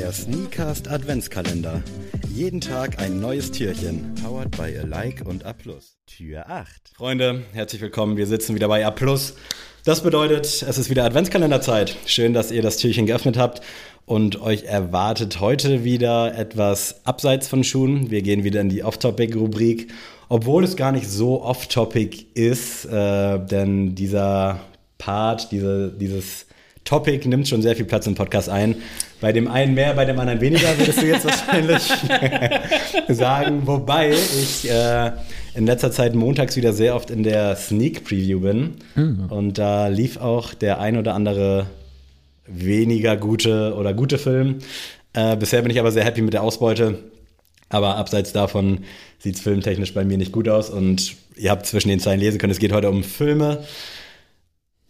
Der Sneakast Adventskalender. Jeden Tag ein neues Türchen. Powered by a Like und A+. Tür 8. Freunde, herzlich willkommen. Wir sitzen wieder bei A+. Das bedeutet, es ist wieder Adventskalenderzeit. Schön, dass ihr das Türchen geöffnet habt und euch erwartet heute wieder etwas abseits von Schuhen. Wir gehen wieder in die Off-Topic-Rubrik, obwohl es gar nicht so off-topic ist, äh, denn dieser Part, diese, dieses Topic nimmt schon sehr viel Platz im Podcast ein. Bei dem einen mehr, bei dem anderen weniger, würdest du jetzt wahrscheinlich sagen. Wobei ich äh, in letzter Zeit montags wieder sehr oft in der Sneak Preview bin. Mhm. Und da lief auch der ein oder andere weniger gute oder gute Film. Äh, bisher bin ich aber sehr happy mit der Ausbeute. Aber abseits davon sieht es filmtechnisch bei mir nicht gut aus. Und ihr habt zwischen den Zeilen lesen können, es geht heute um Filme.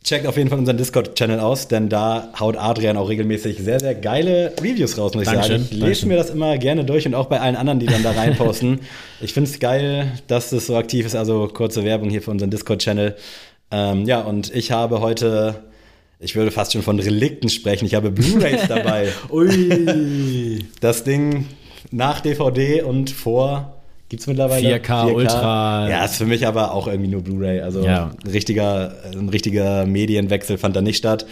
Checkt auf jeden Fall unseren Discord-Channel aus, denn da haut Adrian auch regelmäßig sehr, sehr geile Reviews raus, muss ich Dankeschön, sagen. Ich lese Dankeschön. mir das immer gerne durch und auch bei allen anderen, die dann da reinposten. ich finde es geil, dass das so aktiv ist. Also kurze Werbung hier für unseren Discord-Channel. Ähm, ja, und ich habe heute, ich würde fast schon von Relikten sprechen. Ich habe Blu-Rays dabei. Ui. Das Ding nach DVD und vor Gibt es mittlerweile 4K, 4K, Ultra. Ja, ist für mich aber auch irgendwie nur Blu-ray. Also ja. ein, richtiger, ein richtiger Medienwechsel fand da nicht statt.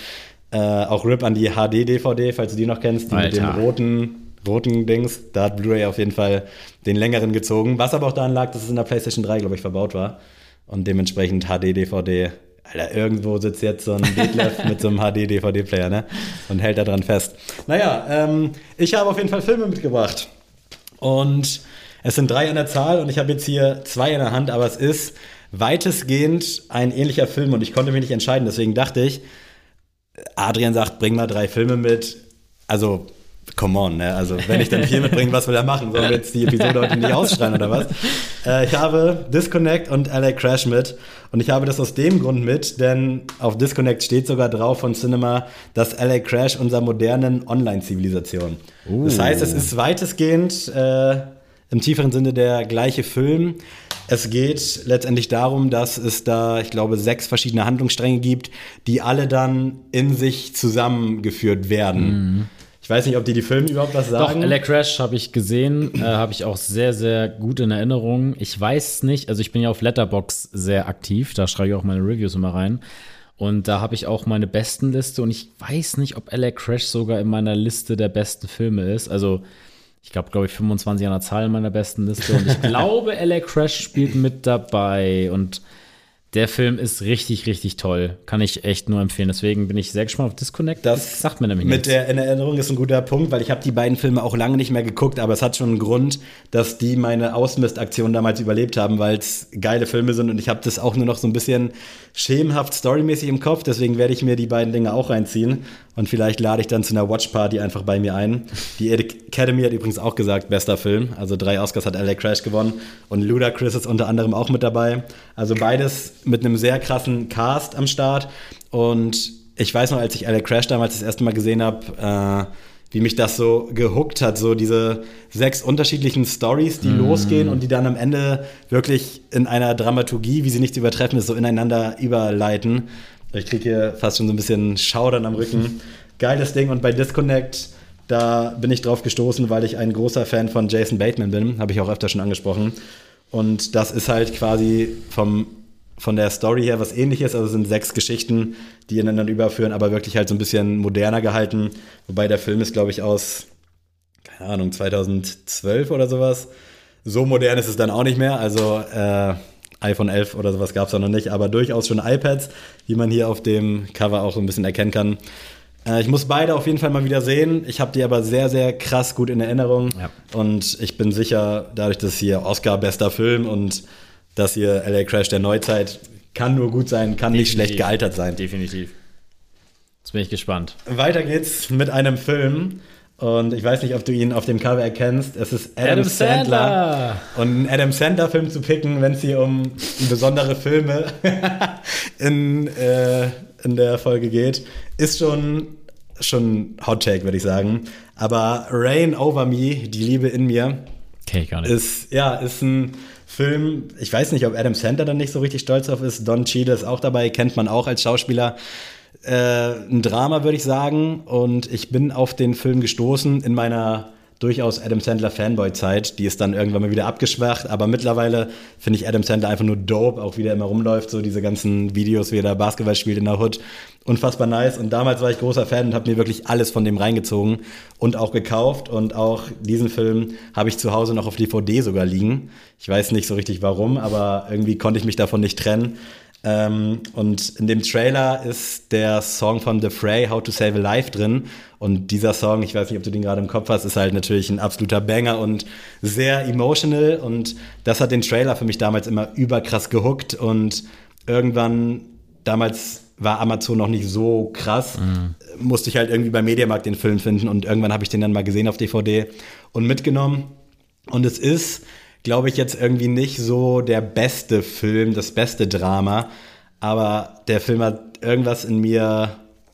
Äh, auch RIP an die HD-DVD, falls du die noch kennst, die Alter. mit dem roten, roten Dings. Da hat Blu-ray auf jeden Fall den längeren gezogen. Was aber auch daran lag, dass es in der PlayStation 3, glaube ich, verbaut war. Und dementsprechend HD-DVD. Alter, irgendwo sitzt jetzt so ein Detlef mit so einem HD-DVD-Player, ne? Und hält da dran fest. Naja, ähm, ich habe auf jeden Fall Filme mitgebracht. Und es sind drei an der Zahl und ich habe jetzt hier zwei in der Hand, aber es ist weitestgehend ein ähnlicher Film und ich konnte mich nicht entscheiden. Deswegen dachte ich, Adrian sagt, bring mal drei Filme mit. Also, come on, ne? Also, wenn ich dann vier mitbringe, was will er machen? Sollen wir jetzt die Episode heute nicht ausschreien oder was? Äh, ich habe Disconnect und LA Crash mit. Und ich habe das aus dem Grund mit, denn auf Disconnect steht sogar drauf von Cinema, dass LA Crash unserer modernen Online-Zivilisation. Uh. Das heißt, es ist weitestgehend. Äh, im tieferen Sinne der gleiche Film. Es geht letztendlich darum, dass es da, ich glaube, sechs verschiedene Handlungsstränge gibt, die alle dann in sich zusammengeführt werden. Mhm. Ich weiß nicht, ob die die Filme überhaupt was sagen. Doch, LA Crash habe ich gesehen, äh, habe ich auch sehr, sehr gut in Erinnerung. Ich weiß nicht, also ich bin ja auf Letterbox sehr aktiv, da schreibe ich auch meine Reviews immer rein. Und da habe ich auch meine besten Liste und ich weiß nicht, ob LA Crash sogar in meiner Liste der besten Filme ist. Also ich glaube, glaube ich, 25 an der Zahl in meiner besten Liste. Und ich glaube, LA Crash spielt mit dabei. Und der Film ist richtig, richtig toll. Kann ich echt nur empfehlen. Deswegen bin ich sehr gespannt auf Disconnect. Das, das sagt mir nämlich Mit nichts. der in Erinnerung ist ein guter Punkt, weil ich habe die beiden Filme auch lange nicht mehr geguckt, aber es hat schon einen Grund, dass die meine Ausmistaktion damals überlebt haben, weil es geile Filme sind und ich habe das auch nur noch so ein bisschen schemenhaft storymäßig im Kopf. Deswegen werde ich mir die beiden Dinge auch reinziehen und vielleicht lade ich dann zu einer Watchparty einfach bei mir ein. Die Academy hat übrigens auch gesagt, bester Film. Also drei Oscars hat LA Crash gewonnen und Ludacris ist unter anderem auch mit dabei. Also beides mit einem sehr krassen Cast am Start. Und ich weiß noch, als ich LA Crash damals das erste Mal gesehen habe, äh, wie mich das so gehuckt hat, so diese sechs unterschiedlichen Stories, die mm. losgehen und die dann am Ende wirklich in einer Dramaturgie, wie sie nicht zu übertreffen ist, so ineinander überleiten. Ich kriege hier fast schon so ein bisschen Schaudern am Rücken. Geiles Ding und bei Disconnect, da bin ich drauf gestoßen, weil ich ein großer Fan von Jason Bateman bin, habe ich auch öfter schon angesprochen. Und das ist halt quasi vom von der Story her was ähnliches. Also es sind sechs Geschichten, die ineinander überführen, aber wirklich halt so ein bisschen moderner gehalten. Wobei der Film ist, glaube ich, aus, keine Ahnung, 2012 oder sowas. So modern ist es dann auch nicht mehr. Also äh, iPhone 11 oder sowas gab es da noch nicht, aber durchaus schon iPads, wie man hier auf dem Cover auch so ein bisschen erkennen kann. Äh, ich muss beide auf jeden Fall mal wieder sehen. Ich habe die aber sehr, sehr krass gut in Erinnerung. Ja. Und ich bin sicher, dadurch, dass hier Oscar bester Film und das hier LA Crash der Neuzeit kann nur gut sein, kann Definitiv. nicht schlecht gealtert sein. Definitiv. Jetzt bin ich gespannt. Weiter geht's mit einem Film. Und ich weiß nicht, ob du ihn auf dem Cover erkennst. Es ist Adam, Adam Sandler. Sandler. Und einen Adam Sandler-Film zu picken, wenn es hier um besondere Filme in, äh, in der Folge geht, ist schon, schon Hot Take, würde ich sagen. Aber Rain Over Me, die Liebe in mir, okay, gar nicht. ist, ja, ist ein Film, ich weiß nicht, ob Adam Sandler dann nicht so richtig stolz drauf ist. Don Cheadle ist auch dabei, kennt man auch als Schauspieler. Äh, ein Drama, würde ich sagen. Und ich bin auf den Film gestoßen in meiner durchaus Adam Sandler Fanboy-Zeit. Die ist dann irgendwann mal wieder abgeschwacht, aber mittlerweile finde ich Adam Sandler einfach nur dope, auch wie der immer rumläuft, so diese ganzen Videos, wie er da Basketball spielt in der Hood. Unfassbar nice. Und damals war ich großer Fan und habe mir wirklich alles von dem reingezogen und auch gekauft. Und auch diesen Film habe ich zu Hause noch auf DVD sogar liegen. Ich weiß nicht so richtig warum, aber irgendwie konnte ich mich davon nicht trennen. Ähm, und in dem Trailer ist der Song von The Fray, How to Save a Life, drin. Und dieser Song, ich weiß nicht, ob du den gerade im Kopf hast, ist halt natürlich ein absoluter Banger und sehr emotional. Und das hat den Trailer für mich damals immer überkrass gehuckt. Und irgendwann, damals war Amazon noch nicht so krass, mhm. musste ich halt irgendwie beim Mediamarkt den Film finden. Und irgendwann habe ich den dann mal gesehen auf DVD und mitgenommen. Und es ist glaube ich, jetzt irgendwie nicht so der beste Film, das beste Drama. Aber der Film hat irgendwas in mir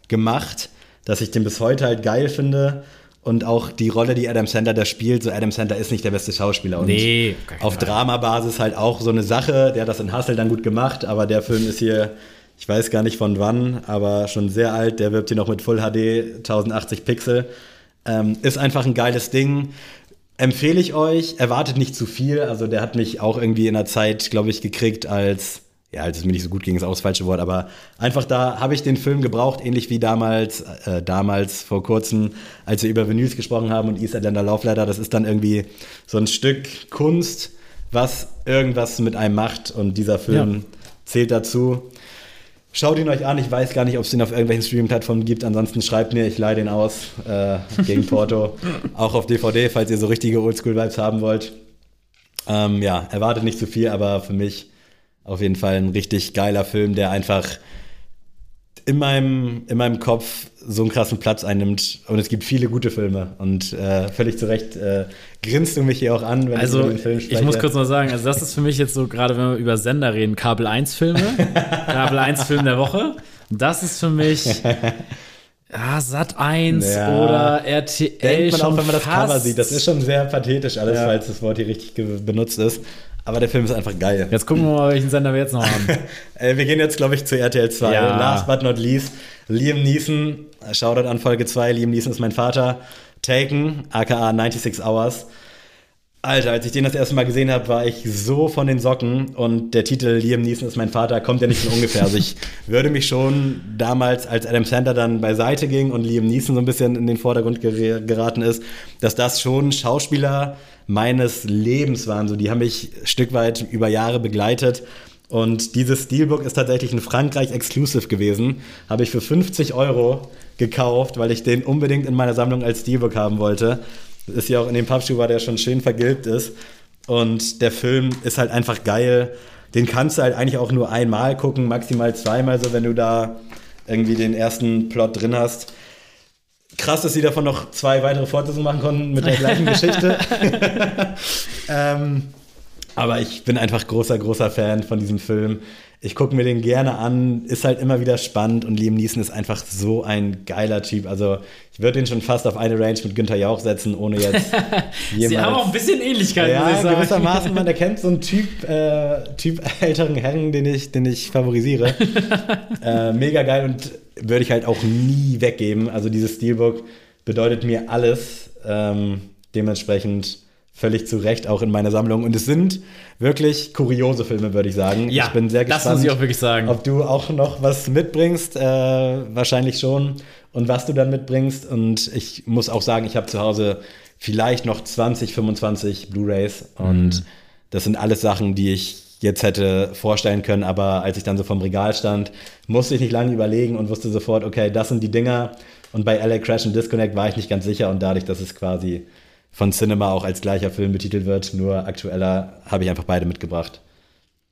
gemacht, dass ich den bis heute halt geil finde. Und auch die Rolle, die Adam Sandler da spielt, so Adam Sandler ist nicht der beste Schauspieler. Und nee, auf Dramabasis halt auch so eine Sache. Der hat das in Hustle dann gut gemacht, aber der Film ist hier, ich weiß gar nicht von wann, aber schon sehr alt. Der wirbt hier noch mit Full HD 1080 Pixel. Ähm, ist einfach ein geiles Ding empfehle ich euch. Erwartet nicht zu viel. Also der hat mich auch irgendwie in der Zeit, glaube ich, gekriegt als ja, als es mir nicht so gut ging, ist auch das falsche Wort, aber einfach da habe ich den Film gebraucht, ähnlich wie damals, äh, damals vor kurzem, als wir über Vinyls gesprochen haben und Eastlander Laufleiter. Das ist dann irgendwie so ein Stück Kunst, was irgendwas mit einem macht und dieser Film ja. zählt dazu. Schaut ihn euch an. Ich weiß gar nicht, ob es den auf irgendwelchen Streaming-Plattformen gibt. Ansonsten schreibt mir, ich leihe den aus äh, gegen Porto. Auch auf DVD, falls ihr so richtige Oldschool-Vibes haben wollt. Ähm, ja, erwartet nicht zu viel, aber für mich auf jeden Fall ein richtig geiler Film, der einfach in meinem, in meinem Kopf so einen krassen Platz einnimmt. Und es gibt viele gute Filme. Und äh, völlig zu Recht äh, grinst du mich hier auch an, wenn also, ich über den Film spreche. Ich muss kurz mal sagen, also das ist für mich jetzt so, gerade wenn wir über Sender reden, Kabel 1 Filme, Kabel 1 Film der Woche. Das ist für mich ja, Sat 1 ja. oder RTL. Denkt man auch, wenn man das Cover sieht. Das ist schon sehr pathetisch alles, ja. falls das Wort hier richtig benutzt ist. Aber der Film ist einfach geil. Jetzt gucken wir mal, welchen Sender wir jetzt noch haben. Äh, wir gehen jetzt, glaube ich, zu RTL 2. Ja. Last but not least, Liam Neeson. Shoutout an Folge 2. Liam Neeson ist mein Vater. Taken, aka 96 Hours. Alter, als ich den das erste Mal gesehen habe, war ich so von den Socken und der Titel Liam Neeson ist mein Vater kommt ja nicht von ungefähr. Also ich würde mich schon damals, als Adam Sandler dann beiseite ging und Liam Neeson so ein bisschen in den Vordergrund geraten ist, dass das schon Schauspieler meines Lebens waren. So, die haben mich ein Stück weit über Jahre begleitet. Und dieses Steelbook ist tatsächlich ein Frankreich-Exclusive gewesen. Habe ich für 50 Euro gekauft, weil ich den unbedingt in meiner Sammlung als Steelbook haben wollte. Das ist ja auch in dem Pappschuh, weil der schon schön vergilbt ist. Und der Film ist halt einfach geil. Den kannst du halt eigentlich auch nur einmal gucken, maximal zweimal so, wenn du da irgendwie den ersten Plot drin hast krass, dass sie davon noch zwei weitere Fortsetzungen machen konnten mit der gleichen Geschichte. ähm, aber ich bin einfach großer, großer Fan von diesem Film. Ich gucke mir den gerne an, ist halt immer wieder spannend und Liam Neeson ist einfach so ein geiler Typ. Also ich würde ihn schon fast auf eine Range mit Günther Jauch setzen, ohne jetzt jemals... Sie haben auch ein bisschen Ähnlichkeit, ja, muss ich sagen. gewissermaßen, man erkennt so einen Typ, äh, Typ älteren Herren, den ich, den ich favorisiere. äh, mega geil und würde ich halt auch nie weggeben. Also dieses Steelbook bedeutet mir alles. Ähm, dementsprechend völlig zu Recht auch in meiner Sammlung. Und es sind wirklich kuriose Filme, würde ich sagen. Ja, ich bin sehr gespannt, das muss ich auch wirklich sagen. ob du auch noch was mitbringst. Äh, wahrscheinlich schon. Und was du dann mitbringst. Und ich muss auch sagen, ich habe zu Hause vielleicht noch 20, 25 Blu-rays. Und mhm. das sind alles Sachen, die ich jetzt hätte vorstellen können, aber als ich dann so vom Regal stand, musste ich nicht lange überlegen und wusste sofort, okay, das sind die Dinger. Und bei LA Crash and Disconnect war ich nicht ganz sicher und dadurch, dass es quasi von Cinema auch als gleicher Film betitelt wird, nur aktueller, habe ich einfach beide mitgebracht.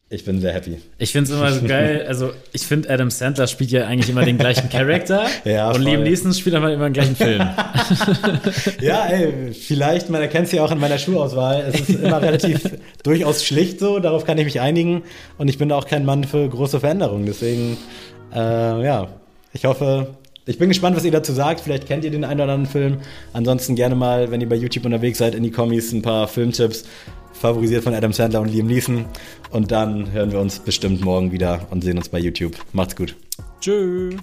Ich bin sehr happy. Ich finde es immer so geil. Also, ich finde, Adam Sandler spielt ja eigentlich immer den gleichen Charakter. ja, und Liam Neeson spielt aber immer den gleichen Film. ja, ey, vielleicht, man erkennt es ja auch in meiner Schuhauswahl. Es ist immer relativ durchaus schlicht so, darauf kann ich mich einigen. Und ich bin auch kein Mann für große Veränderungen. Deswegen, äh, ja, ich hoffe, ich bin gespannt, was ihr dazu sagt. Vielleicht kennt ihr den einen oder anderen Film. Ansonsten gerne mal, wenn ihr bei YouTube unterwegs seid, in die Kommis ein paar Filmtipps. Favorisiert von Adam Sandler und Liam Neeson. Und dann hören wir uns bestimmt morgen wieder und sehen uns bei YouTube. Macht's gut. Tschüss.